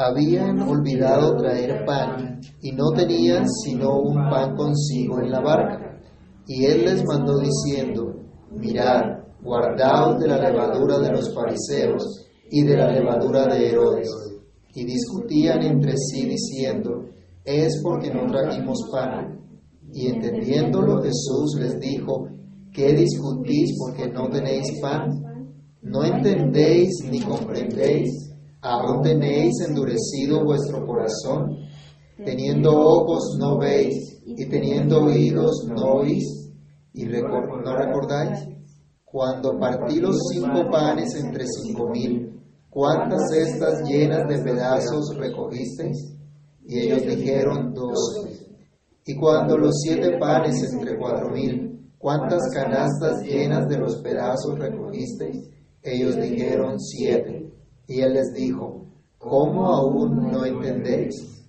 habían olvidado traer pan y no tenían sino un pan consigo en la barca. Y él les mandó diciendo, mirad, guardaos de la levadura de los fariseos y de la levadura de Herodes. Y discutían entre sí diciendo, es porque no trajimos pan. Y entendiéndolo Jesús les dijo, ¿qué discutís porque no tenéis pan? ¿No entendéis ni comprendéis? ¿Aún tenéis endurecido vuestro corazón? Teniendo ojos no veis y teniendo oídos no oís. ¿Y no recordáis? Cuando partí los cinco panes entre cinco mil, ¿cuántas cestas llenas de pedazos recogisteis? Y ellos dijeron dos. Y cuando los siete panes entre cuatro mil, ¿cuántas canastas llenas de los pedazos recogisteis? Ellos dijeron siete. Y él les dijo, ¿cómo aún no entendéis?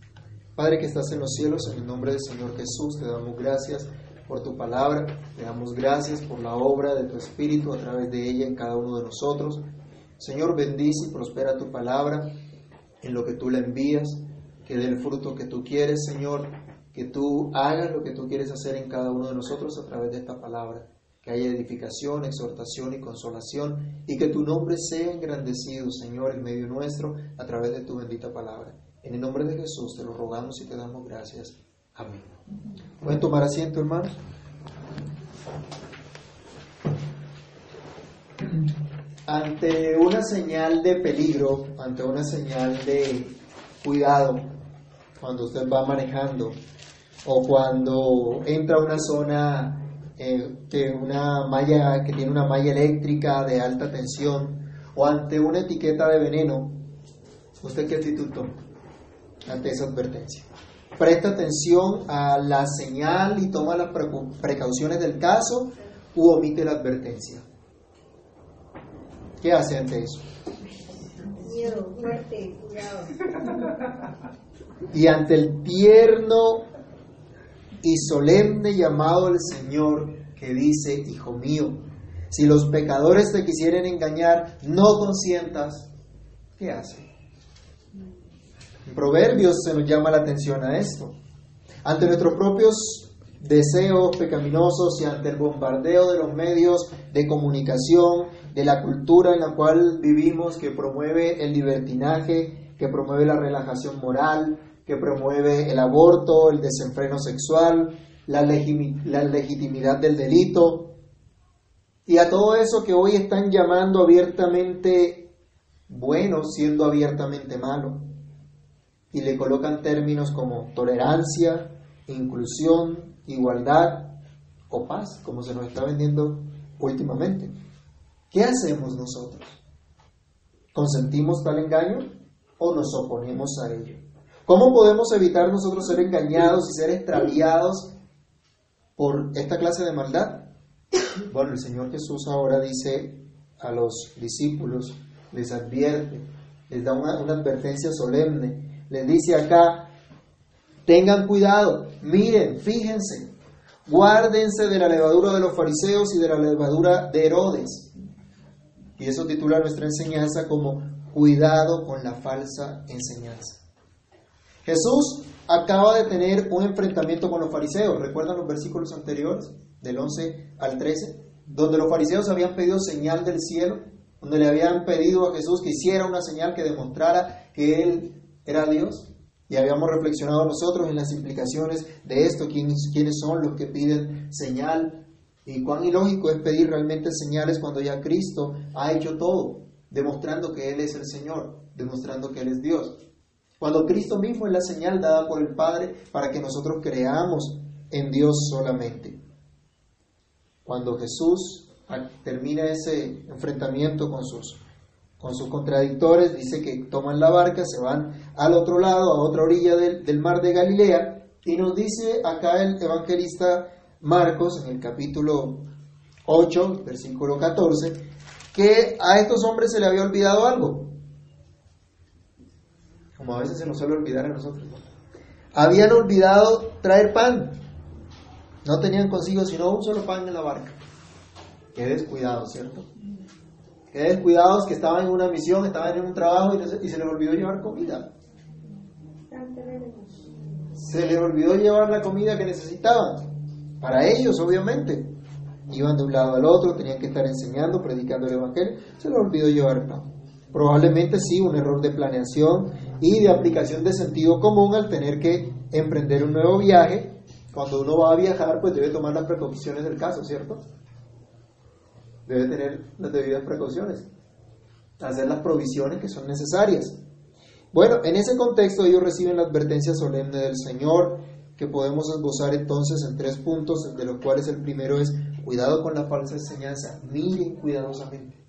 Padre que estás en los cielos, en el nombre del Señor Jesús, te damos gracias por tu palabra, te damos gracias por la obra de tu Espíritu a través de ella en cada uno de nosotros. Señor, bendice y prospera tu palabra en lo que tú la envías, que dé el fruto que tú quieres, Señor, que tú hagas lo que tú quieres hacer en cada uno de nosotros a través de esta palabra que haya edificación, exhortación y consolación, y que tu nombre sea engrandecido, Señor, en medio nuestro, a través de tu bendita palabra. En el nombre de Jesús te lo rogamos y te damos gracias. Amén. ¿Pueden tomar asiento, hermanos? Ante una señal de peligro, ante una señal de cuidado, cuando usted va manejando o cuando entra a una zona eh, una malla que tiene una malla eléctrica de alta tensión o ante una etiqueta de veneno, ¿usted qué actitud toma ante esa advertencia? ¿Presta atención a la señal y toma las precauciones del caso u omite la advertencia? ¿Qué hace ante eso? Miedo, fuerte, cuidado. Y ante el tierno y solemne llamado del Señor que dice, Hijo mío, si los pecadores te quisieren engañar, no consientas, ¿qué hace? En Proverbios se nos llama la atención a esto. Ante nuestros propios deseos pecaminosos y ante el bombardeo de los medios de comunicación, de la cultura en la cual vivimos, que promueve el libertinaje, que promueve la relajación moral, que promueve el aborto, el desenfreno sexual, la, legitimidad del delito, y a todo eso que hoy están llamando abiertamente bueno, siendo abiertamente malo, y le colocan términos como tolerancia, inclusión, igualdad o paz, como se nos está vendiendo últimamente. ¿Qué hacemos nosotros? ¿Consentimos tal engaño o nos oponemos a ello? ¿Cómo podemos evitar nosotros ser engañados y ser extraviados por esta clase de maldad? Bueno, el Señor Jesús ahora dice a los discípulos, les advierte, les da una, advertencia solemne, les dice acá, tengan cuidado, miren, fíjense, guárdense de la levadura de los fariseos y de la levadura de Herodes. Y eso titula nuestra enseñanza como cuidado con la falsa enseñanza. Jesús acaba de tener un enfrentamiento con los fariseos. ¿Recuerdan los versículos anteriores, del 11 al 13? Donde los fariseos habían pedido señal del cielo, donde le habían pedido a Jesús que hiciera una señal que demostrara que Él era Dios. Y habíamos reflexionado nosotros en las implicaciones de esto, quiénes, quiénes son los que piden señal y cuán ilógico es pedir realmente señales cuando ya Cristo ha hecho todo, demostrando que Él es el Señor, demostrando que Él es Dios. Cuando Cristo mismo es la señal dada por el Padre para que nosotros creamos en Dios solamente. Cuando Jesús termina ese enfrentamiento con sus, con sus contradictores, dice que toman la barca, se van al otro lado, a otra orilla del, del mar de Galilea, y nos dice acá el evangelista Marcos en el capítulo 8, versículo 14, que a estos hombres se le había olvidado algo como a veces se nos suele olvidar a nosotros. Habían olvidado traer pan. No tenían consigo sino un solo pan en la barca. Qué descuidados, ¿cierto? Qué descuidados que estaban en una misión, estaban en un trabajo y, se les olvidó llevar comida. Se les olvidó llevar la comida que necesitaban. Para ellos, obviamente. Iban de un lado al otro, tenían que estar enseñando, predicando el Evangelio. Se les olvidó llevar pan. Probablemente sí, un error de planeación y de aplicación de sentido común al tener que emprender un nuevo viaje. Cuando uno va a viajar, pues debe tomar las precauciones del caso, ¿cierto? Debe tener las debidas precauciones, hacer las provisiones que son necesarias. Bueno, en ese contexto ellos reciben la advertencia solemne del Señor, que podemos esbozar entonces en tres puntos, de los cuales el primero es cuidado con la falsa enseñanza, miren cuidadosamente.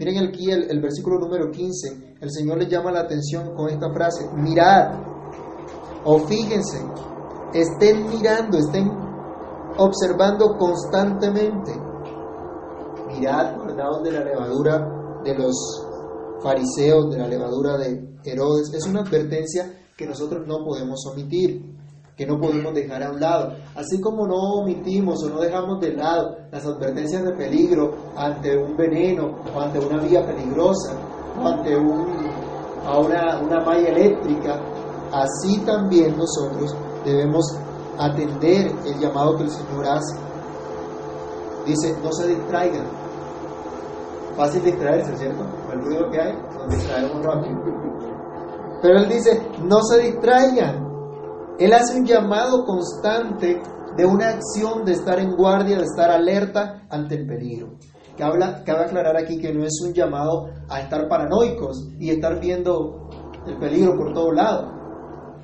Miren aquí el, versículo número 15, el Señor les llama la atención con esta frase, mirad o fíjense, estén mirando, estén observando constantemente. Mirad, guardados de la levadura de los fariseos, de la levadura de Herodes. Es una advertencia que nosotros no podemos omitir, que no podemos dejar a un lado. Así como no omitimos o no dejamos de lado las advertencias de peligro ante un veneno o ante una vía peligrosa o ante una, una malla eléctrica, así también nosotros debemos atender el llamado que el Señor hace. Dice, no se distraigan. Fácil distraerse, ¿cierto? El ruido que hay, nos distraemos rápido. Pero Él dice, no se distraigan. Él hace un llamado constante de una acción de estar en guardia, de estar alerta ante el peligro. Cabe, cabe aclarar aquí que no es un llamado a estar paranoicos y estar viendo el peligro por todo lado.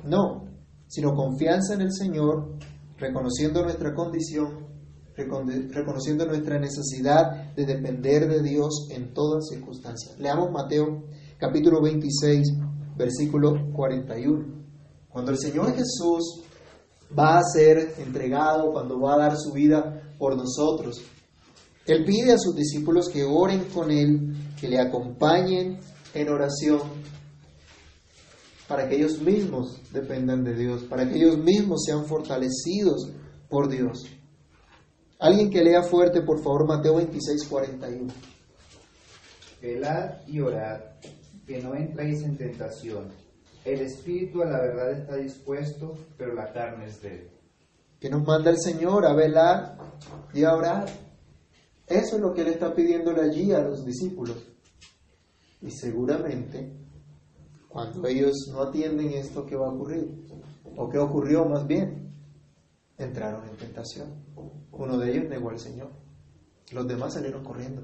No, sino confianza en el Señor, reconociendo nuestra condición, reconociendo nuestra necesidad de depender de Dios en todas circunstancias. Leamos Mateo capítulo 26, versículo 41. Cuando el Señor Jesús va a ser entregado, cuando va a dar su vida por nosotros, Él pide a sus discípulos que oren con Él, que le acompañen en oración para que ellos mismos dependan de Dios, para que ellos mismos sean fortalecidos por Dios. Alguien que lea fuerte, por favor, Mateo 26, 41. Velad y orad, que no entréis en tentación. El espíritu a la verdad está dispuesto, pero la carne es débil. Que nos manda el Señor a velar y a orar. Eso es lo que Él está pidiéndole allí a los discípulos. Y seguramente cuando ellos no atienden esto, ¿qué va a ocurrir? ¿O qué ocurrió más bien? Entraron en tentación. Uno de ellos negó al Señor. Los demás salieron corriendo.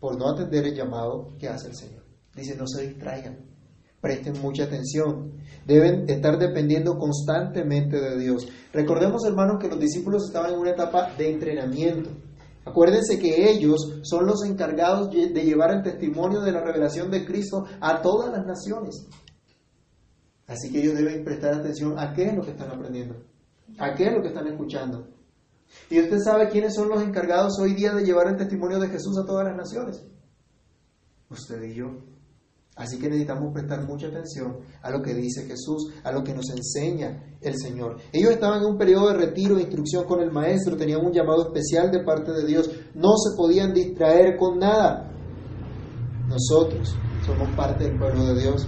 Por no atender el llamado que hace el Señor. Dice, no se distraigan. Presten mucha atención. Deben estar dependiendo constantemente de Dios. Recordemos, hermanos, que los discípulos estaban en una etapa de entrenamiento. Acuérdense que ellos son los encargados de llevar el testimonio de la revelación de Cristo a todas las naciones. Así que ellos deben prestar atención a qué es lo que están aprendiendo, a qué es lo que están escuchando. Y usted sabe quiénes son los encargados hoy día de llevar el testimonio de Jesús a todas las naciones. Usted y yo. Así que necesitamos prestar mucha atención a lo que dice Jesús, a lo que nos enseña el Señor. Ellos estaban en un periodo de retiro e instrucción con el Maestro, tenían un llamado especial de parte de Dios, no se podían distraer con nada. Nosotros somos parte del pueblo de Dios,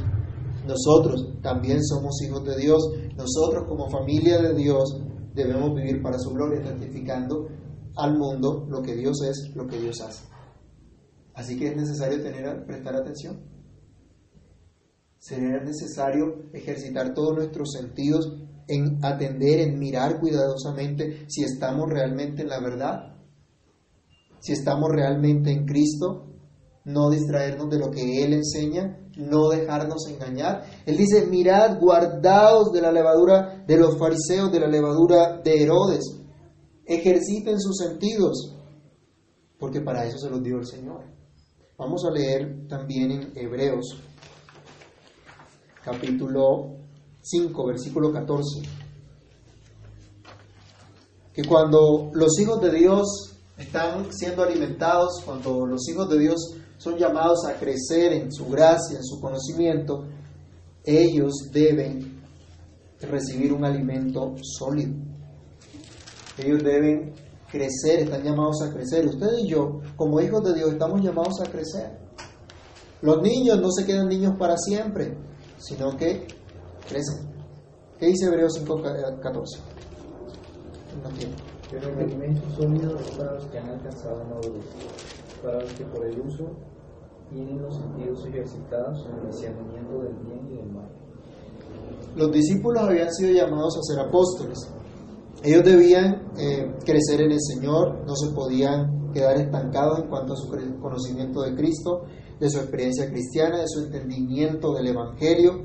nosotros también somos hijos de Dios, nosotros como familia de Dios debemos vivir para su gloria, testificando al mundo lo que Dios es, lo que Dios hace. Así que es necesario tener, prestar atención será necesario ejercitar todos nuestros sentidos en atender, en mirar cuidadosamente si estamos realmente en la verdad, si estamos realmente en Cristo, no distraernos de lo que Él enseña, no dejarnos engañar. Él dice, mirad, guardaos de la levadura de los fariseos, de la levadura de Herodes, ejerciten sus sentidos, porque para eso se los dio el Señor. Vamos a leer también en Hebreos capítulo 5, versículo 14. Que cuando los hijos de Dios están siendo alimentados, cuando los hijos de Dios son llamados a crecer en su gracia, en su conocimiento, ellos deben recibir un alimento sólido. Ellos deben crecer, están llamados a crecer. Usted y yo, como hijos de Dios, estamos llamados a crecer. Los niños no se quedan niños para siempre, sino que crecen. ¿Qué dice Hebreos 5.14? No tiene. Pero el alimento sólido es para los que han alcanzado madurez, para los que por el uso tienen los sentidos ejercitados en el discernimiento del bien y del mal. Los discípulos habían sido llamados a ser apóstoles. Ellos debían eh, crecer en el Señor, no se podían quedar estancados en cuanto a su conocimiento de Cristo, de su experiencia cristiana, de su entendimiento del Evangelio.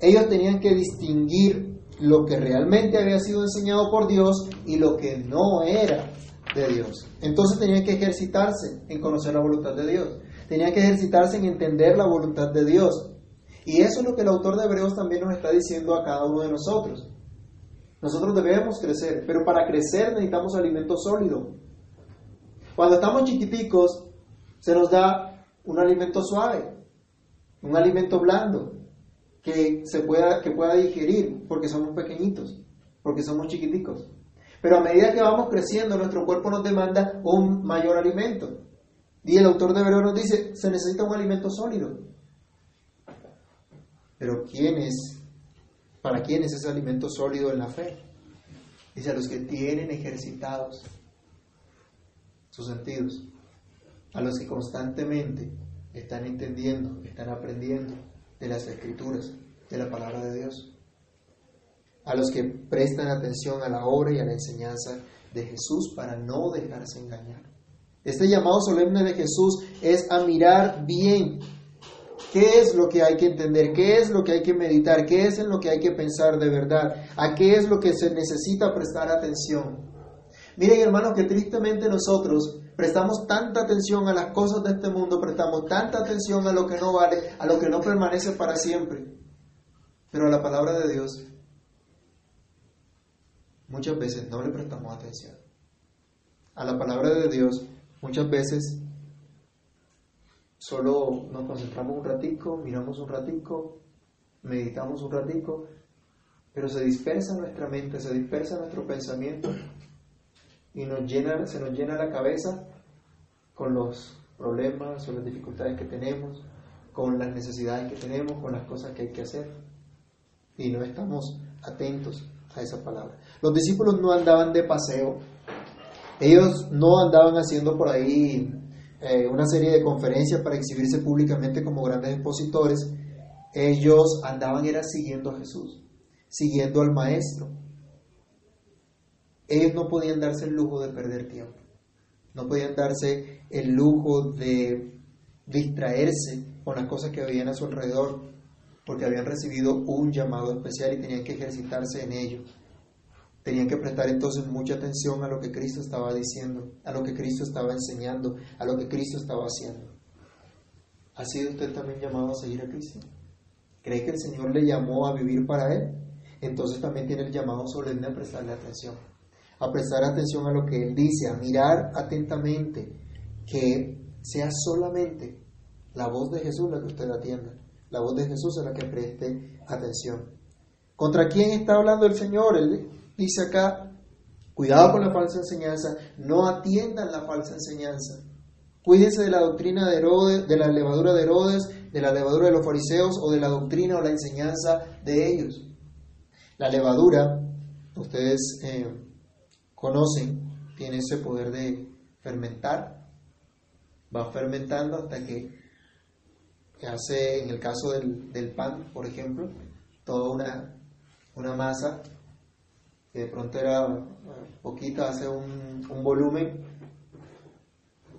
Ellos tenían que distinguir lo que realmente había sido enseñado por Dios y lo que no era de Dios. Entonces tenían que ejercitarse en conocer la voluntad de Dios. Tenían que ejercitarse en entender la voluntad de Dios. Y eso es lo que el autor de Hebreos también nos está diciendo a cada uno de nosotros. Nosotros debemos crecer, pero para crecer necesitamos alimento sólido. Cuando estamos chiquiticos, se nos da un alimento suave, un alimento blando, que, se pueda, que pueda digerir, porque somos pequeñitos, porque somos chiquiticos. Pero a medida que vamos creciendo, nuestro cuerpo nos demanda un mayor alimento. Y el autor de Hebreos nos dice, se necesita un alimento sólido. Pero ¿quién es? ¿Para quién es ese alimento sólido en la fe? Dice a los que tienen ejercitados sus sentidos, a los que constantemente están entendiendo, están aprendiendo de las escrituras, de la palabra de Dios, a los que prestan atención a la obra y a la enseñanza de Jesús para no dejarse engañar. Este llamado solemne de Jesús es a mirar bien qué es lo que hay que entender, qué es lo que hay que meditar, qué es en lo que hay que pensar de verdad, a qué es lo que se necesita prestar atención. Miren hermanos que tristemente nosotros prestamos tanta atención a las cosas de este mundo, prestamos tanta atención a lo que no vale, a lo que no permanece para siempre, pero a la palabra de Dios muchas veces no le prestamos atención. A la palabra de Dios muchas veces solo nos concentramos un ratico, miramos un ratico, meditamos un ratico, pero se dispersa nuestra mente, se dispersa nuestro pensamiento y nos llena, se nos llena la cabeza con los problemas o las dificultades que tenemos, con las necesidades que tenemos, con las cosas que hay que hacer. Y no estamos atentos a esa palabra. Los discípulos no andaban de paseo, ellos no andaban haciendo por ahí eh, una serie de conferencias para exhibirse públicamente como grandes expositores, ellos andaban era siguiendo a Jesús, siguiendo al Maestro. Ellos no podían darse el lujo de perder tiempo, no podían darse el lujo de distraerse con las cosas que habían a su alrededor, porque habían recibido un llamado especial y tenían que ejercitarse en ello. Tenían que prestar entonces mucha atención a lo que Cristo estaba diciendo, a lo que Cristo estaba enseñando, a lo que Cristo estaba haciendo. ¿Ha sido usted también llamado a seguir a Cristo? ¿Cree que el Señor le llamó a vivir para Él? Entonces también tiene el llamado solemne a prestarle atención, a prestar atención a lo que Él dice, a mirar atentamente, que sea solamente la voz de Jesús la que usted atienda, la voz de Jesús a la que preste atención. ¿Contra quién está hablando el Señor? Él dice acá, cuidado con la falsa enseñanza, no atiendan la falsa enseñanza. Cuídense de la doctrina de Herodes, de la levadura de Herodes, de la levadura de los fariseos o de la doctrina o la enseñanza de ellos. La levadura, ustedes eh, conocen, tiene ese poder de fermentar. Va fermentando hasta que hace, en el caso del, del pan, por ejemplo, toda una, una masa que de pronto era poquita, hace un, un volumen,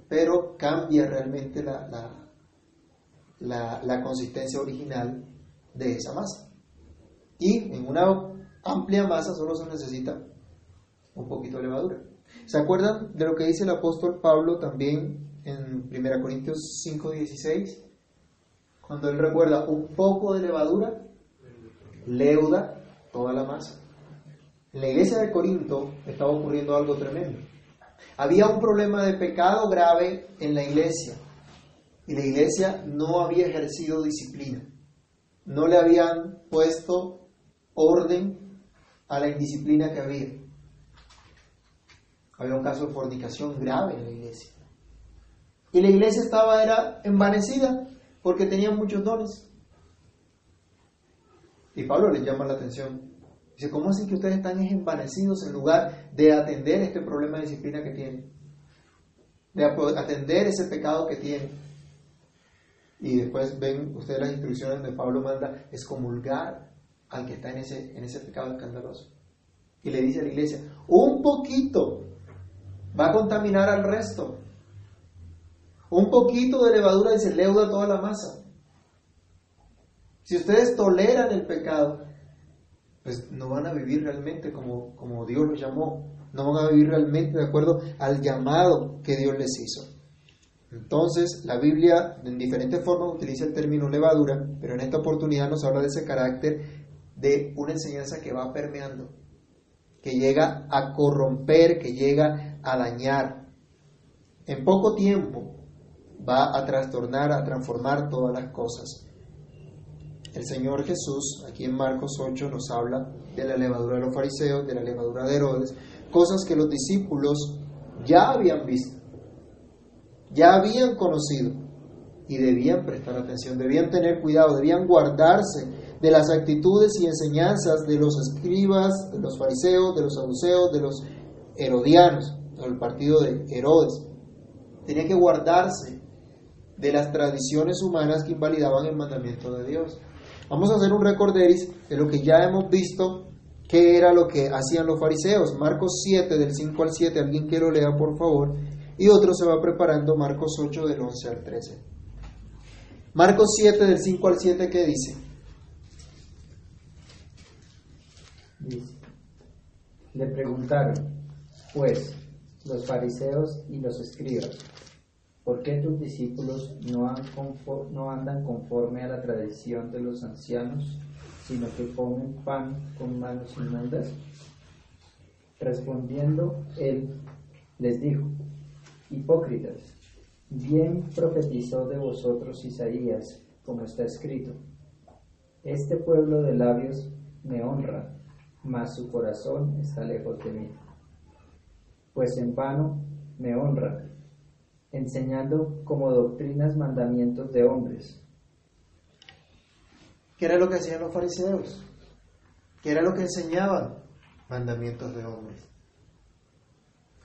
pero cambia realmente la, la, la, la, consistencia original de esa masa. Y en una amplia masa solo se necesita un poquito de levadura. ¿Se acuerdan de lo que dice el apóstol Pablo también en 1 Corintios 5:16? Cuando él recuerda un poco de levadura, leuda toda la masa. En la iglesia de Corinto estaba ocurriendo algo tremendo. Había un problema de pecado grave en la iglesia y la iglesia no había ejercido disciplina. No le habían puesto orden a la indisciplina que había. Había un caso de fornicación grave en la iglesia. Y la iglesia estaba era envanecida porque tenían muchos dones. Y Pablo les llama la atención. Dice, ¿cómo así que ustedes están envanecidos en lugar de atender este problema de disciplina que tienen? De atender ese pecado que tienen. Y después ven ustedes las instrucciones de Pablo manda excomulgar al que está en ese, en ese pecado escandaloso. Y le dice a la iglesia, un poquito va a contaminar al resto. Un poquito de levadura dice leuda toda la masa. Si ustedes toleran el pecado, pues no van a vivir realmente como, como Dios los llamó. No van a vivir realmente de acuerdo al llamado que Dios les hizo. Entonces, la Biblia en diferentes formas utiliza el término levadura, pero en esta oportunidad nos habla de ese carácter de una enseñanza que va permeando, que llega a corromper, que llega a dañar. En poco tiempo va a trastornar, a transformar todas las cosas. El Señor Jesús, aquí en Marcos 8, nos habla de la levadura de los fariseos, de la levadura de Herodes, cosas que los discípulos ya habían visto, ya habían conocido y debían prestar atención, debían tener cuidado, debían guardarse de las actitudes y enseñanzas de los escribas, de los fariseos, de los saduceos, de los herodianos, el partido de Herodes. Tenía que guardarse de las tradiciones humanas que invalidaban el mandamiento de Dios. Vamos a hacer un recorderis de lo que ya hemos visto, qué era lo que hacían los fariseos. Marcos 7, del 5 al 7, alguien que lo lea, por favor. Y otro se va preparando, Marcos 8, del 11 al 13. Marcos 7, del 5 al 7, ¿qué dice? Le preguntaron, pues, los fariseos y los escribas, ¿Por qué tus discípulos no, andan conforme a la tradición de los ancianos, sino que comen pan con manos inmundas? Respondiendo, él les dijo, Hipócritas, bien profetizó de vosotros Isaías, como está escrito, Este pueblo de labios me honra, mas su corazón está lejos de mí. Pues en vano me honra enseñando como doctrinas mandamientos de hombres. ¿Qué era lo que hacían los fariseos? ¿Qué era lo que enseñaban? Mandamientos de hombres.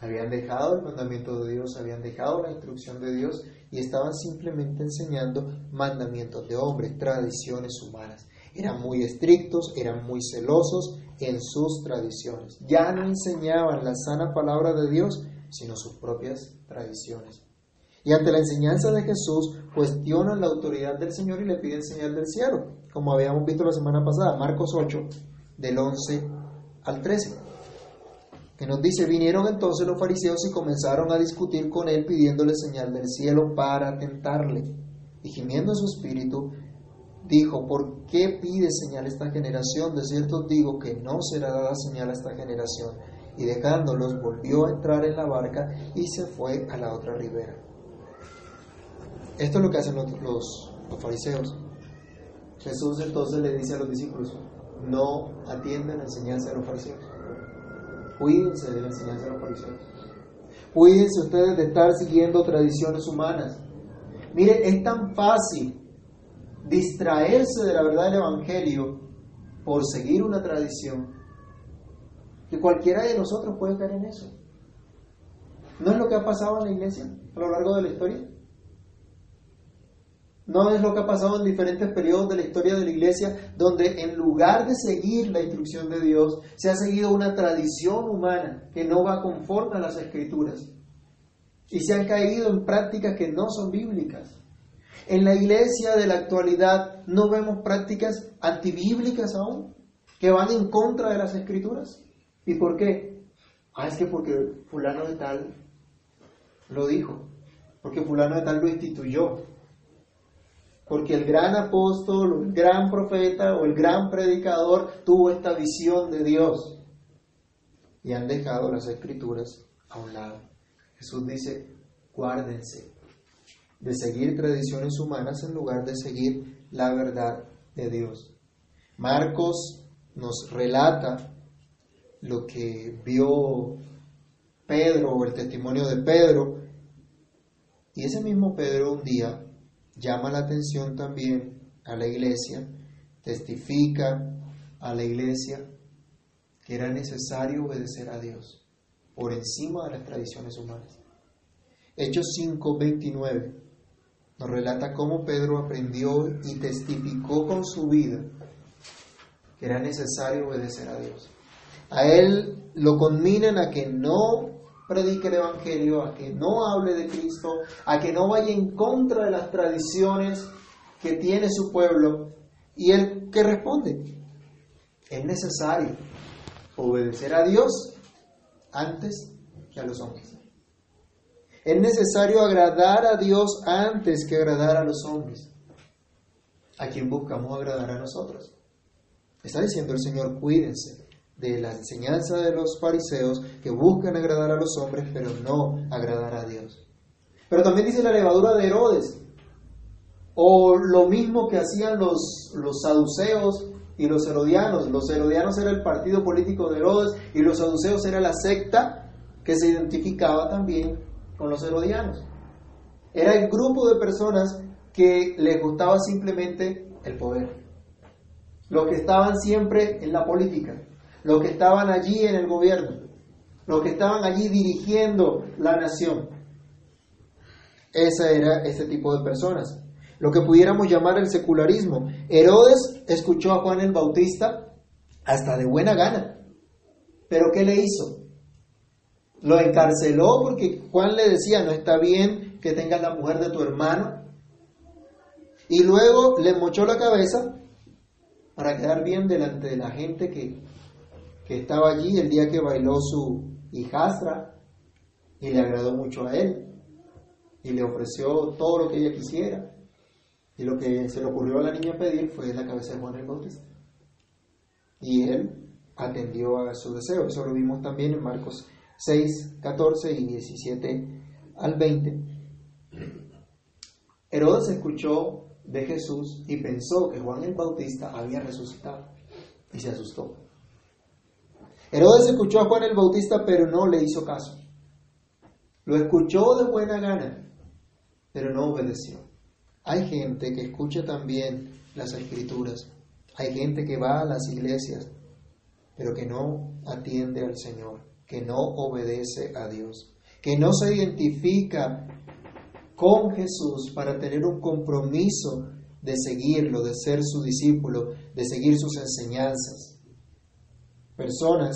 Habían dejado el mandamiento de Dios, habían dejado la instrucción de Dios y estaban simplemente enseñando mandamientos de hombres, tradiciones humanas. Eran muy estrictos, eran muy celosos en sus tradiciones. Ya no enseñaban la sana palabra de Dios, sino sus propias tradiciones. Y ante la enseñanza de Jesús, cuestionan la autoridad del Señor y le piden señal del cielo, como habíamos visto la semana pasada, Marcos 8, del 11 al 13, que nos dice, vinieron entonces los fariseos y comenzaron a discutir con él pidiéndole señal del cielo para tentarle. Y gimiendo en su espíritu, dijo, ¿por qué pide señal esta generación? De cierto digo que no será dada señal a esta generación. Y dejándolos, volvió a entrar en la barca y se fue a la otra ribera. Esto es lo que hacen los, fariseos. Jesús entonces le dice a los discípulos, no atienden la enseñanza de los fariseos. Cuídense de la enseñanza de los fariseos. Cuídense ustedes de estar siguiendo tradiciones humanas. Mire, es tan fácil distraerse de la verdad del Evangelio por seguir una tradición que cualquiera de nosotros puede caer en eso. ¿No es lo que ha pasado en la iglesia a lo largo de la historia? No es lo que ha pasado en diferentes periodos de la historia de la iglesia, donde en lugar de seguir la instrucción de Dios, se ha seguido una tradición humana que no va conforme a las escrituras. Y se han caído en prácticas que no son bíblicas. En la iglesia de la actualidad no vemos prácticas antibíblicas aún, que van en contra de las escrituras. ¿Y por qué? Ah, es que porque fulano de tal lo dijo, porque fulano de tal lo instituyó, porque el gran apóstol, el gran profeta o el gran predicador tuvo esta visión de Dios y han dejado las escrituras a un lado. Jesús dice, guárdense de seguir tradiciones humanas en lugar de seguir la verdad de Dios. Marcos nos relata lo que vio Pedro o el testimonio de Pedro y ese mismo Pedro un día llama la atención también a la iglesia, testifica a la iglesia que era necesario obedecer a Dios por encima de las tradiciones humanas. Hechos 5:29 nos relata cómo Pedro aprendió y testificó con su vida que era necesario obedecer a Dios. A él lo conminan a que no predique el Evangelio, a que no hable de Cristo, a que no vaya en contra de las tradiciones que tiene su pueblo. ¿Y él qué responde? Es necesario obedecer a Dios antes que a los hombres. Es necesario agradar a Dios antes que agradar a los hombres. ¿A quién buscamos agradar a nosotros? Está diciendo el Señor, cuídense de la enseñanza de los fariseos que buscan agradar a los hombres, pero no agradar a Dios. Pero también dice la levadura de Herodes, o lo mismo que hacían los, los saduceos y los herodianos. Los herodianos era el partido político de Herodes y los saduceos era la secta que se identificaba también con los herodianos. Era el grupo de personas que les gustaba simplemente el poder. Los que estaban siempre en la política, los que estaban allí en el gobierno, los que estaban allí dirigiendo la nación. Ese era ese tipo de personas. Lo que pudiéramos llamar el secularismo. Herodes escuchó a Juan el Bautista hasta de buena gana. ¿Pero qué le hizo? Lo encarceló porque Juan le decía, no está bien que tengas la mujer de tu hermano. Y luego le mochó la cabeza para quedar bien delante de la gente que, que estaba allí el día que bailó su hijastra y le agradó mucho a él y le ofreció todo lo que ella quisiera. Y lo que se le ocurrió a la niña pedir fue la cabeza de Juan el Bautista. Y él atendió a su deseo. Eso lo vimos también en Marcos 6, 14 y 17 al 20. Herodes escuchó de Jesús y pensó que Juan el Bautista había resucitado y se asustó. Herodes escuchó a Juan el Bautista pero no le hizo caso. Lo escuchó de buena gana, pero no obedeció. Hay gente que escucha también las escrituras. Hay gente que va a las iglesias, pero que no atiende al Señor que no obedece a Dios, que no se identifica con Jesús para tener un compromiso de seguirlo, de ser su discípulo, de seguir sus enseñanzas. Personas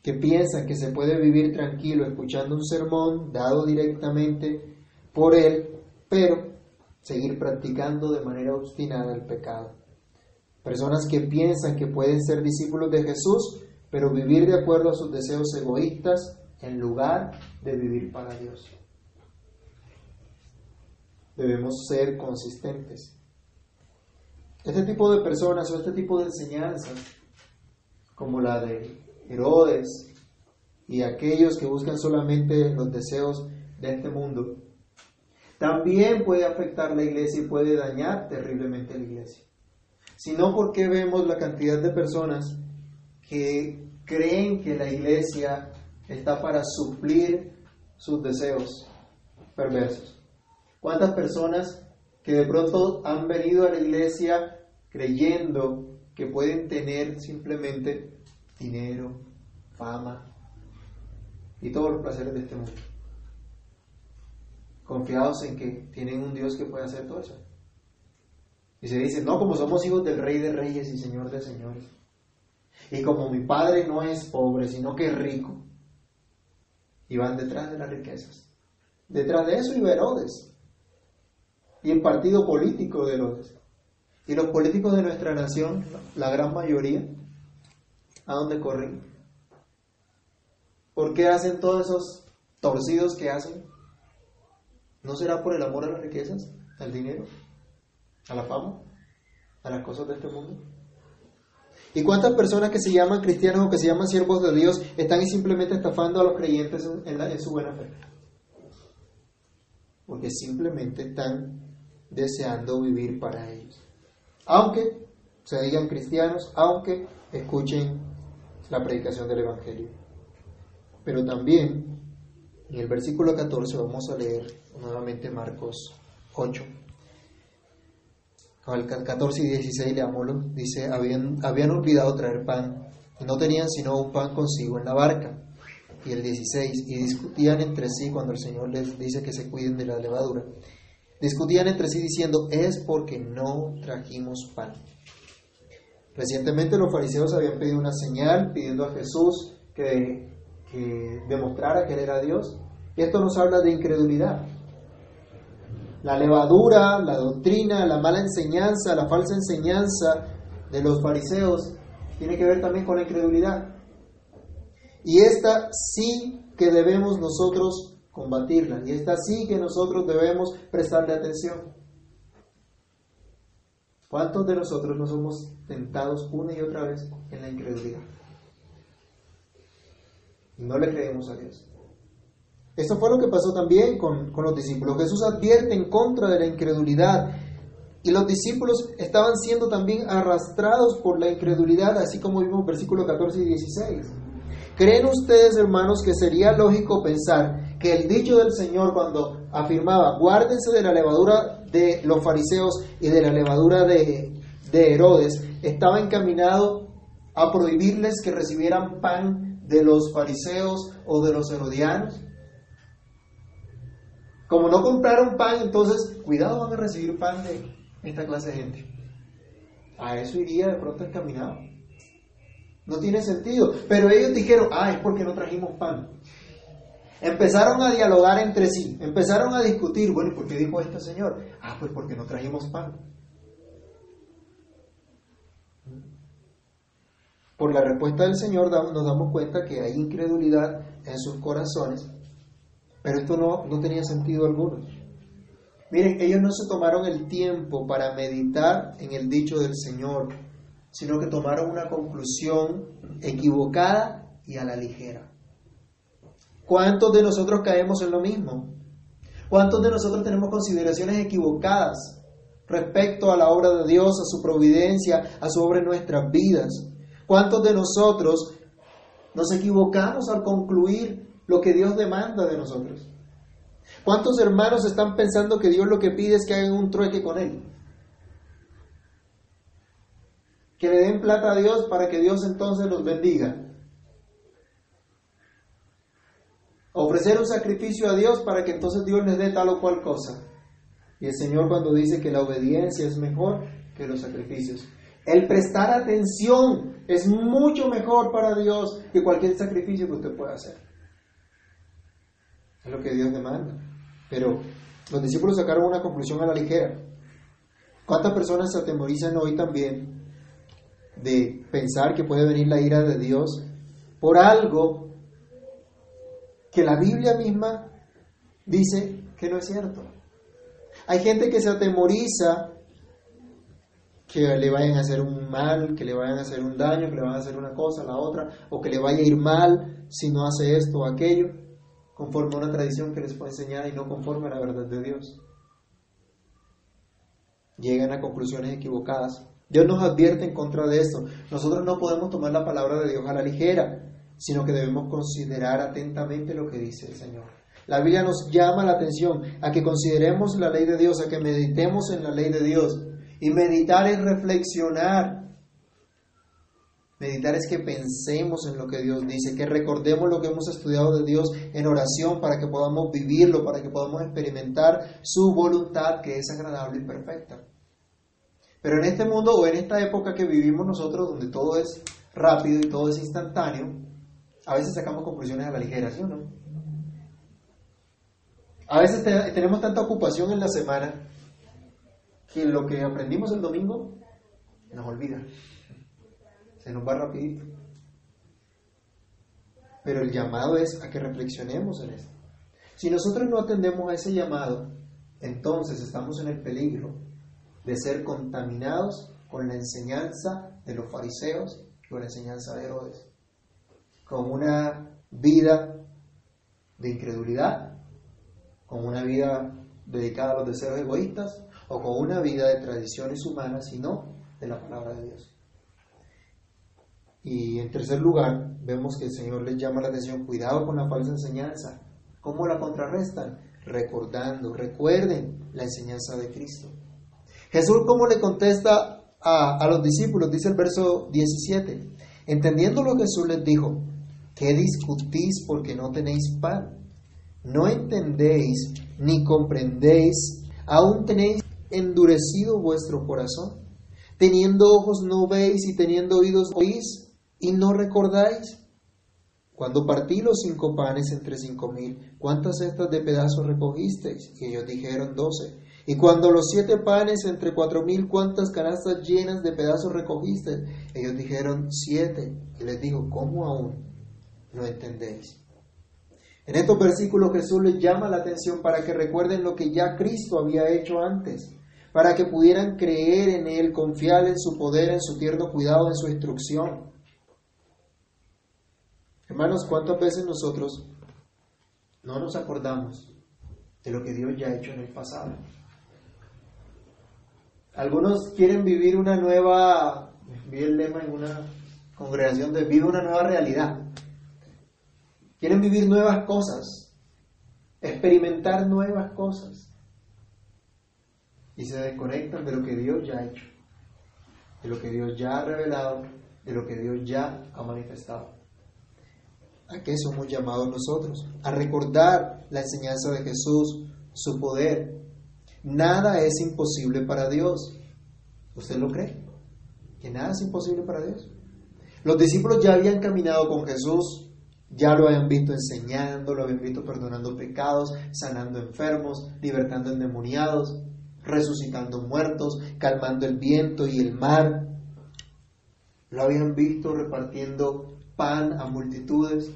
que piensan que se puede vivir tranquilo escuchando un sermón dado directamente por él, pero seguir practicando de manera obstinada el pecado. Personas que piensan que pueden ser discípulos de Jesús, pero vivir de acuerdo a sus deseos egoístas en lugar de vivir para Dios. Debemos ser consistentes. Este tipo de personas o este tipo de enseñanzas, como la de Herodes y aquellos que buscan solamente los deseos de este mundo, también puede afectar la iglesia y puede dañar terriblemente la iglesia. Si no, ¿por qué vemos la cantidad de personas que creen que la iglesia está para suplir sus deseos perversos. ¿Cuántas personas que de pronto han venido a la iglesia creyendo que pueden tener simplemente dinero, fama y todos los placeres de este mundo? Confiados en que tienen un Dios que puede hacer todo eso. Y se dicen, no, como somos hijos del Rey de Reyes y Señor de Señores. Y como mi padre no es pobre, sino que es rico, y van detrás de las riquezas. Detrás de eso iba Herodes. Y el partido político de Herodes. Y los políticos de nuestra nación, la gran mayoría, ¿a dónde corren? ¿Por qué hacen todos esos torcidos que hacen? ¿No será por el amor a las riquezas, al dinero, a la fama, a las cosas de este mundo? ¿Y cuántas personas que se llaman cristianos o que se llaman siervos de Dios están simplemente estafando a los creyentes en, su buena fe? Porque simplemente están deseando vivir para ellos. Aunque se digan cristianos, aunque escuchen la predicación del Evangelio. Pero también en el versículo 14 vamos a leer nuevamente Marcos 8. Al 14 y 16 leámoslo, dice, habían, habían olvidado traer pan y no tenían sino un pan consigo en la barca. Y el 16, y discutían entre sí cuando el Señor les dice que se cuiden de la levadura. Discutían entre sí diciendo, es porque no trajimos pan. Recientemente los fariseos habían pedido una señal pidiendo a Jesús que, que demostrara que él era Dios. Y esto nos habla de incredulidad. La levadura, la doctrina, la mala enseñanza, la falsa enseñanza de los fariseos tiene que ver también con la incredulidad. Y esta sí que debemos nosotros combatirla. Y esta sí que nosotros debemos prestarle atención. ¿Cuántos de nosotros no somos tentados una y otra vez en la incredulidad? Y no le creemos a Dios. Esto fue lo que pasó también con, con, los discípulos. Jesús advierte en contra de la incredulidad. Y los discípulos estaban siendo también arrastrados por la incredulidad, así como vimos versículos 14 y 16. ¿Creen ustedes, hermanos, que sería lógico pensar que el dicho del Señor cuando afirmaba, guárdense de la levadura de los fariseos y de la levadura de, de Herodes, estaba encaminado a prohibirles que recibieran pan de los fariseos o de los herodianos? Como no compraron pan, entonces cuidado van a recibir pan de esta clase de gente. A eso iría de pronto encaminado. No tiene sentido. Pero ellos dijeron, ah, es porque no trajimos pan. Empezaron a dialogar entre sí, empezaron a discutir, bueno, ¿y por qué dijo este señor? Ah, pues porque no trajimos pan. Por la respuesta del Señor nos damos cuenta que hay incredulidad en sus corazones, pero esto no, no tenía sentido alguno. Miren, ellos no se tomaron el tiempo para meditar en el dicho del Señor, sino que tomaron una conclusión equivocada y a la ligera. ¿Cuántos de nosotros caemos en lo mismo? ¿Cuántos de nosotros tenemos consideraciones equivocadas respecto a la obra de Dios, a su providencia, a su obra en nuestras vidas? ¿Cuántos de nosotros nos equivocamos al concluir lo que Dios demanda de nosotros? ¿Cuántos hermanos están pensando que Dios lo que pide es que hagan un trueque con Él? Que le den plata a Dios para que Dios entonces los bendiga. Ofrecer un sacrificio a Dios para que entonces Dios les dé tal o cual cosa. Y el Señor cuando dice que la obediencia es mejor que los sacrificios. El prestar atención es mucho mejor para Dios que cualquier sacrificio que usted pueda hacer. Es lo que Dios demanda. Pero los discípulos sacaron una conclusión a la ligera. ¿Cuántas personas se atemorizan hoy también de pensar que puede venir la ira de Dios por algo que la Biblia misma dice que no es cierto? Hay gente que se atemoriza que le vayan a hacer un mal, que le vayan a hacer un daño, que le vayan a hacer una cosa, la otra, o que le vaya a ir mal si no hace esto o aquello conforme a una tradición que les fue enseñada y no conforme a la verdad de Dios. Llegan a conclusiones equivocadas. Dios nos advierte en contra de esto. Nosotros no podemos tomar la palabra de Dios a la ligera, sino que debemos considerar atentamente lo que dice el Señor. La Biblia nos llama la atención a que consideremos la ley de Dios, a que meditemos en la ley de Dios. Y meditar es reflexionar Meditar es que pensemos en lo que Dios dice, que recordemos lo que hemos estudiado de Dios en oración para que podamos vivirlo, para que podamos experimentar su voluntad que es agradable y perfecta. Pero en este mundo o en esta época que vivimos nosotros, donde todo es rápido y todo es instantáneo, a veces sacamos conclusiones a la ligera, ¿sí o no? A veces tenemos tanta ocupación en la semana que lo que aprendimos el domingo nos olvida se nos va rapidito. Pero el llamado es a que reflexionemos en esto. Si nosotros no atendemos a ese llamado, entonces estamos en el peligro de ser contaminados con la enseñanza de los fariseos y con la enseñanza de Herodes, con una vida de incredulidad, con una vida dedicada a los deseos egoístas o con una vida de tradiciones humanas y no de la palabra de Dios. Y en tercer lugar, vemos que el Señor les llama la atención, cuidado con la falsa enseñanza. ¿Cómo la contrarrestan? Recordando, recuerden la enseñanza de Cristo. Jesús, ¿cómo le contesta a, a los discípulos? Dice el verso 17. Entendiendo lo que Jesús les dijo, ¿qué discutís porque no tenéis pan? ¿No entendéis ni comprendéis? ¿Aún tenéis endurecido vuestro corazón? Teniendo ojos no veis y teniendo oídos oís y no recordáis. Cuando partí los cinco panes entre cinco mil, ¿cuántas cestas de pedazos recogisteis? Y ellos dijeron doce. Y cuando los siete panes entre cuatro mil, ¿cuántas canastas llenas de pedazos recogisteis? Ellos dijeron siete. Y les dijo, ¿cómo aún no entendéis? En estos versículos Jesús les llama la atención para que recuerden lo que ya Cristo había hecho antes, para que pudieran creer en Él, confiar en su poder, en su tierno cuidado, en su instrucción. Hermanos, ¿cuántas veces nosotros no nos acordamos de lo que Dios ya ha hecho en el pasado? Algunos quieren vivir una nueva, vi el lema en una congregación de vive una nueva realidad. Quieren vivir nuevas cosas, experimentar nuevas cosas. Y se desconectan de lo que Dios ya ha hecho, de lo que Dios ya ha revelado, de lo que Dios ya ha manifestado. ¿A qué somos llamados nosotros? A recordar la enseñanza de Jesús, su poder. Nada es imposible para Dios. ¿Usted lo cree? ¿Que nada es imposible para Dios? Los discípulos ya habían caminado con Jesús, ya lo habían visto enseñando, lo habían visto perdonando pecados, sanando enfermos, libertando endemoniados, resucitando muertos, calmando el viento y el mar. Lo habían visto repartiendo pan a multitudes,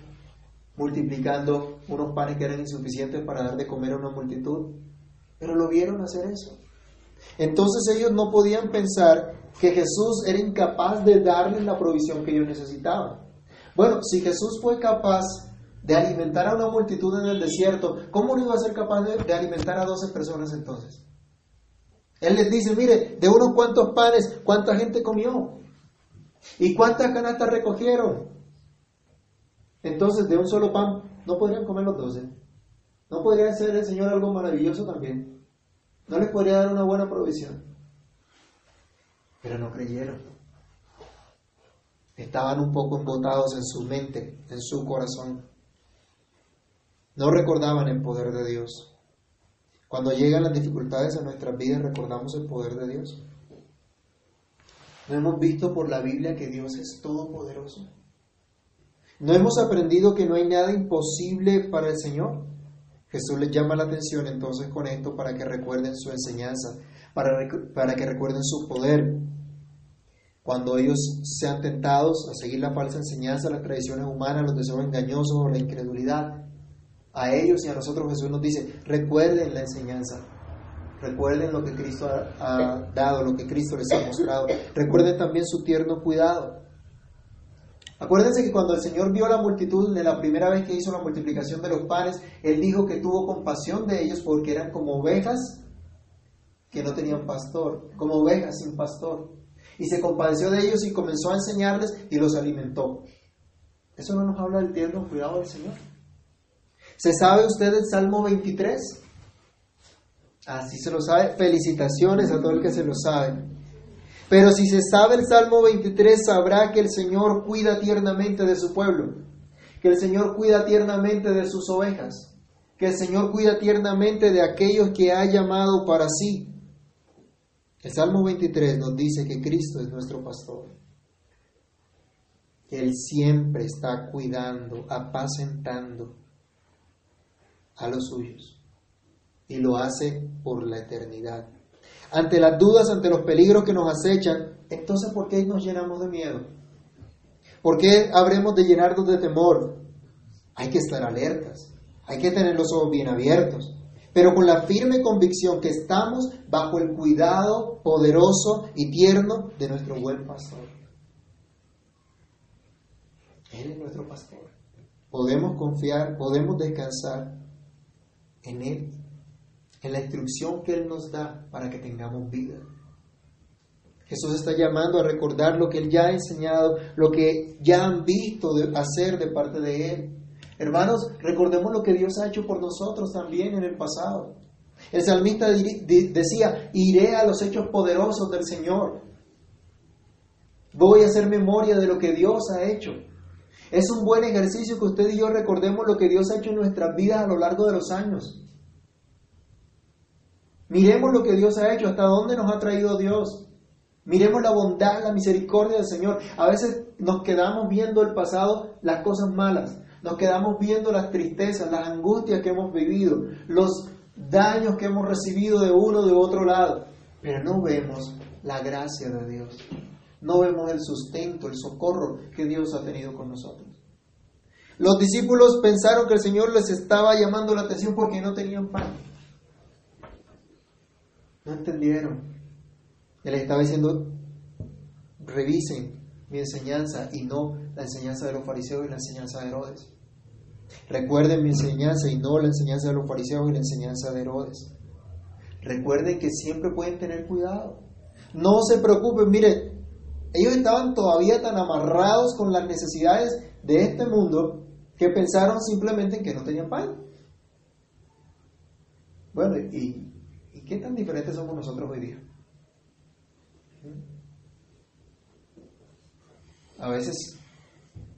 multiplicando unos panes que eran insuficientes para dar de comer a una multitud. Pero lo vieron hacer eso. Entonces ellos no podían pensar que Jesús era incapaz de darles la provisión que ellos necesitaban. Bueno, si Jesús fue capaz de alimentar a una multitud en el desierto, ¿cómo no iba a ser capaz de, de alimentar a 12 personas entonces? Él les dice, mire, de unos cuantos panes, ¿cuánta gente comió? ¿Y cuántas canastas recogieron? Entonces, de un solo pan, ¿no podrían comer los doce? ¿No podría hacer el Señor algo maravilloso también? ¿No les podría dar una buena provisión? Pero no creyeron. Estaban un poco embotados en su mente, en su corazón. No recordaban el poder de Dios. Cuando llegan las dificultades a nuestras vidas, recordamos el poder de Dios. ¿No hemos visto por la Biblia que Dios es todopoderoso? ¿No hemos aprendido que no hay nada imposible para el Señor? Jesús les llama la atención entonces con esto para que recuerden su enseñanza, para, para que recuerden su poder. Cuando ellos sean tentados a seguir la falsa enseñanza, las tradiciones humanas, los deseos engañosos o la incredulidad, a ellos y a nosotros Jesús nos dice, recuerden la enseñanza, recuerden lo que Cristo ha, ha dado, lo que Cristo les ha mostrado, recuerden también su tierno cuidado. Acuérdense que cuando el Señor vio la multitud de la primera vez que hizo la multiplicación de los panes, Él dijo que tuvo compasión de ellos porque eran como ovejas que no tenían pastor, como ovejas sin pastor. Y se compadeció de ellos y comenzó a enseñarles y los alimentó. ¿Eso no nos habla del tierno cuidado del Señor? ¿Se sabe usted el Salmo 23? Así se lo sabe. Felicitaciones a todo el que se lo sabe. Pero si se sabe el Salmo 23, sabrá que el Señor cuida tiernamente de su pueblo, que el Señor cuida tiernamente de sus ovejas, que el Señor cuida tiernamente de aquellos que ha llamado para sí. El Salmo 23 nos dice que Cristo es nuestro pastor, que Él siempre está cuidando, apacentando a los suyos y lo hace por la eternidad ante las dudas, ante los peligros que nos acechan, entonces ¿por qué nos llenamos de miedo? ¿Por qué habremos de llenarnos de temor? Hay que estar alertas, hay que tener los ojos bien abiertos, pero con la firme convicción que estamos bajo el cuidado poderoso y tierno de nuestro buen pastor. Él es nuestro pastor. Podemos confiar, podemos descansar en Él en la instrucción que Él nos da para que tengamos vida. Jesús está llamando a recordar lo que Él ya ha enseñado, lo que ya han visto de hacer de parte de Él. Hermanos, recordemos lo que Dios ha hecho por nosotros también en el pasado. El salmista decía, iré a los hechos poderosos del Señor. Voy a hacer memoria de lo que Dios ha hecho. Es un buen ejercicio que usted y yo recordemos lo que Dios ha hecho en nuestras vidas a lo largo de los años. Miremos lo que Dios ha hecho, hasta dónde nos ha traído Dios. Miremos la bondad, la misericordia del Señor. A veces nos quedamos viendo el pasado, las cosas malas. Nos quedamos viendo las tristezas, las angustias que hemos vivido, los daños que hemos recibido de uno de otro lado. Pero no vemos la gracia de Dios. No vemos el sustento, el socorro que Dios ha tenido con nosotros. Los discípulos pensaron que el Señor les estaba llamando la atención porque no tenían pan. No entendieron. Él estaba diciendo, revisen mi enseñanza y no la enseñanza de los fariseos y la enseñanza de Herodes. Recuerden mi enseñanza y no la enseñanza de los fariseos y la enseñanza de Herodes. Recuerden que siempre pueden tener cuidado. No se preocupen, mire, ellos estaban todavía tan amarrados con las necesidades de este mundo que pensaron simplemente en que no tenían pan. Bueno, ¿y, ¿y qué tan diferentes somos nosotros hoy día? A veces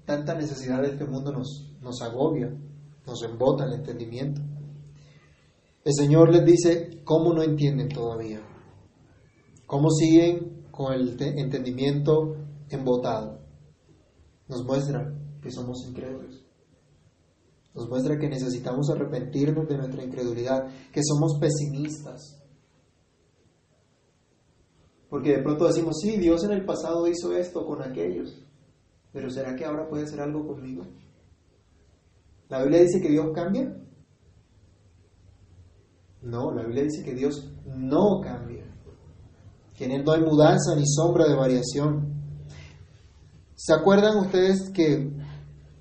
tanta necesidad de este mundo nos, nos agobia, nos embota el entendimiento. El Señor les dice, ¿cómo no entienden todavía? ¿Cómo siguen con el entendimiento embotado? Nos muestra que somos incrédulos. Nos muestra que necesitamos arrepentirnos de nuestra incredulidad, que somos pesimistas. Porque de pronto decimos, sí, Dios en el pasado hizo esto con aquellos, pero ¿será que ahora puede hacer algo conmigo? ¿La Biblia dice que Dios cambia? No, la Biblia dice que Dios no cambia, que en Él no hay mudanza ni sombra de variación. ¿Se acuerdan ustedes que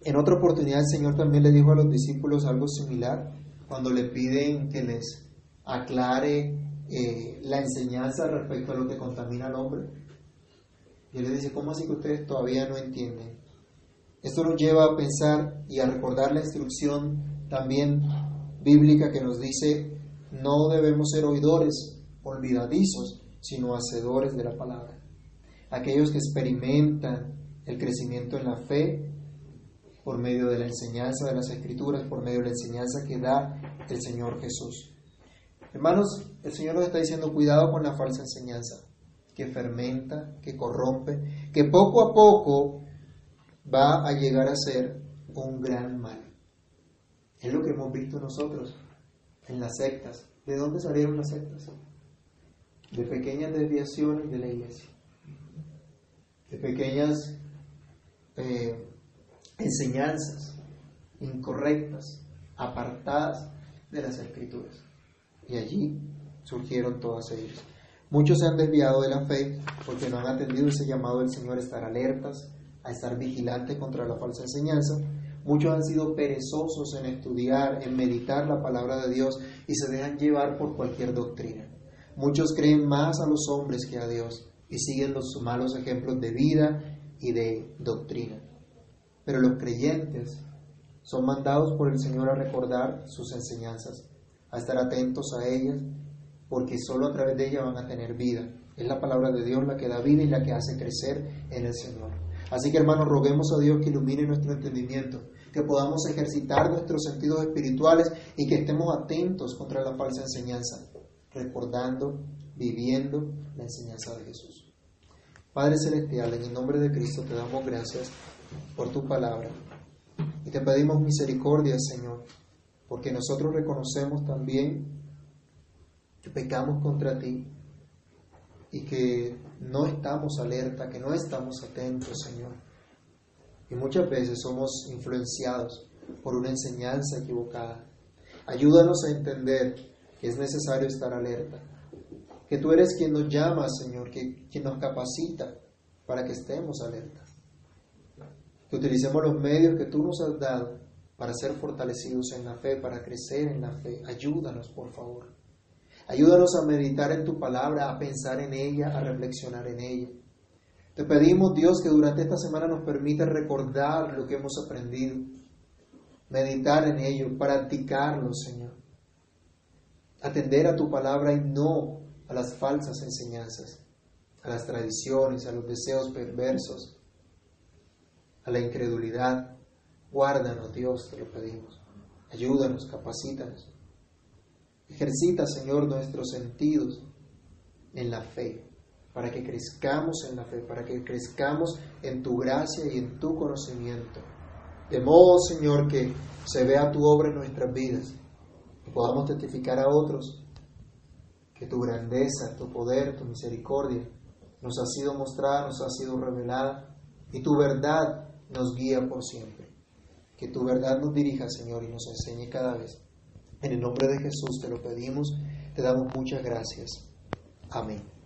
en otra oportunidad el Señor también le dijo a los discípulos algo similar cuando le piden que les aclare eh, la enseñanza respecto a lo que contamina al hombre? Y Él les dice, ¿cómo así que ustedes todavía no entienden? Esto nos lleva a pensar y a recordar la instrucción también bíblica que nos dice, no debemos ser oidores olvidadizos, sino hacedores de la palabra. Aquellos que experimentan el crecimiento en la fe por medio de la enseñanza de las escrituras, por medio de la enseñanza que da el Señor Jesús. Hermanos, el Señor nos está diciendo cuidado con la falsa enseñanza que fermenta, que corrompe, que poco a poco va a llegar a ser un gran mal. Es lo que hemos visto nosotros en las sectas. ¿De dónde salieron las sectas? De pequeñas desviaciones de la iglesia, de pequeñas eh, enseñanzas incorrectas, apartadas de las escrituras. Y allí surgieron todas ellas. Muchos se han desviado de la fe porque no han atendido ese llamado del Señor a estar alertas, a estar vigilantes contra la falsa enseñanza. Muchos han sido perezosos en estudiar, en meditar la palabra de Dios y se dejan llevar por cualquier doctrina. Muchos creen más a los hombres que a Dios y siguen los malos ejemplos de vida y de doctrina. Pero los creyentes son mandados por el Señor a recordar sus enseñanzas, a estar atentos a ellas, porque solo a través de ellas van a tener vida. Es la palabra de Dios la que da vida y la que hace crecer en el Señor. Así que hermanos, roguemos a Dios que ilumine nuestro entendimiento, que podamos ejercitar nuestros sentidos espirituales y que estemos atentos contra la falsa enseñanza, recordando, viviendo la enseñanza de Jesús. Padre Celestial, en el nombre de Cristo te damos gracias por tu palabra y te pedimos misericordia, Señor, porque nosotros reconocemos también que pecamos contra ti y que no estamos alerta, que no estamos atentos, Señor. Y muchas veces somos influenciados por una enseñanza equivocada. Ayúdanos a entender que es necesario estar alerta, que tú eres quien nos llama, Señor, que quien nos capacita para que estemos alertas. Que utilicemos los medios que tú nos has dado para ser fortalecidos en la fe, para crecer en la fe. Ayúdanos, por favor. Ayúdanos a meditar en tu palabra, a pensar en ella, a reflexionar en ella. Te pedimos, Dios, que durante esta semana nos permita recordar lo que hemos aprendido, meditar en ello, practicarlo, Señor. atender a tu palabra y no a las falsas enseñanzas, a las tradiciones, a los deseos perversos, a la incredulidad. Guárdanos, Dios, te lo pedimos. Ayúdanos, capacítanos. Ejercita, Señor, nuestros sentidos en la fe, para que crezcamos en la fe, para que crezcamos en tu gracia y en tu conocimiento. De modo, Señor, que se vea tu obra en nuestras vidas, que podamos testificar a otros que tu grandeza, tu poder, tu misericordia nos ha sido mostrada, nos ha sido revelada y tu verdad nos guía por siempre. Que tu verdad nos dirija, Señor, y nos enseñe cada vez. En el nombre de Jesús te lo pedimos, te damos muchas gracias. Amén.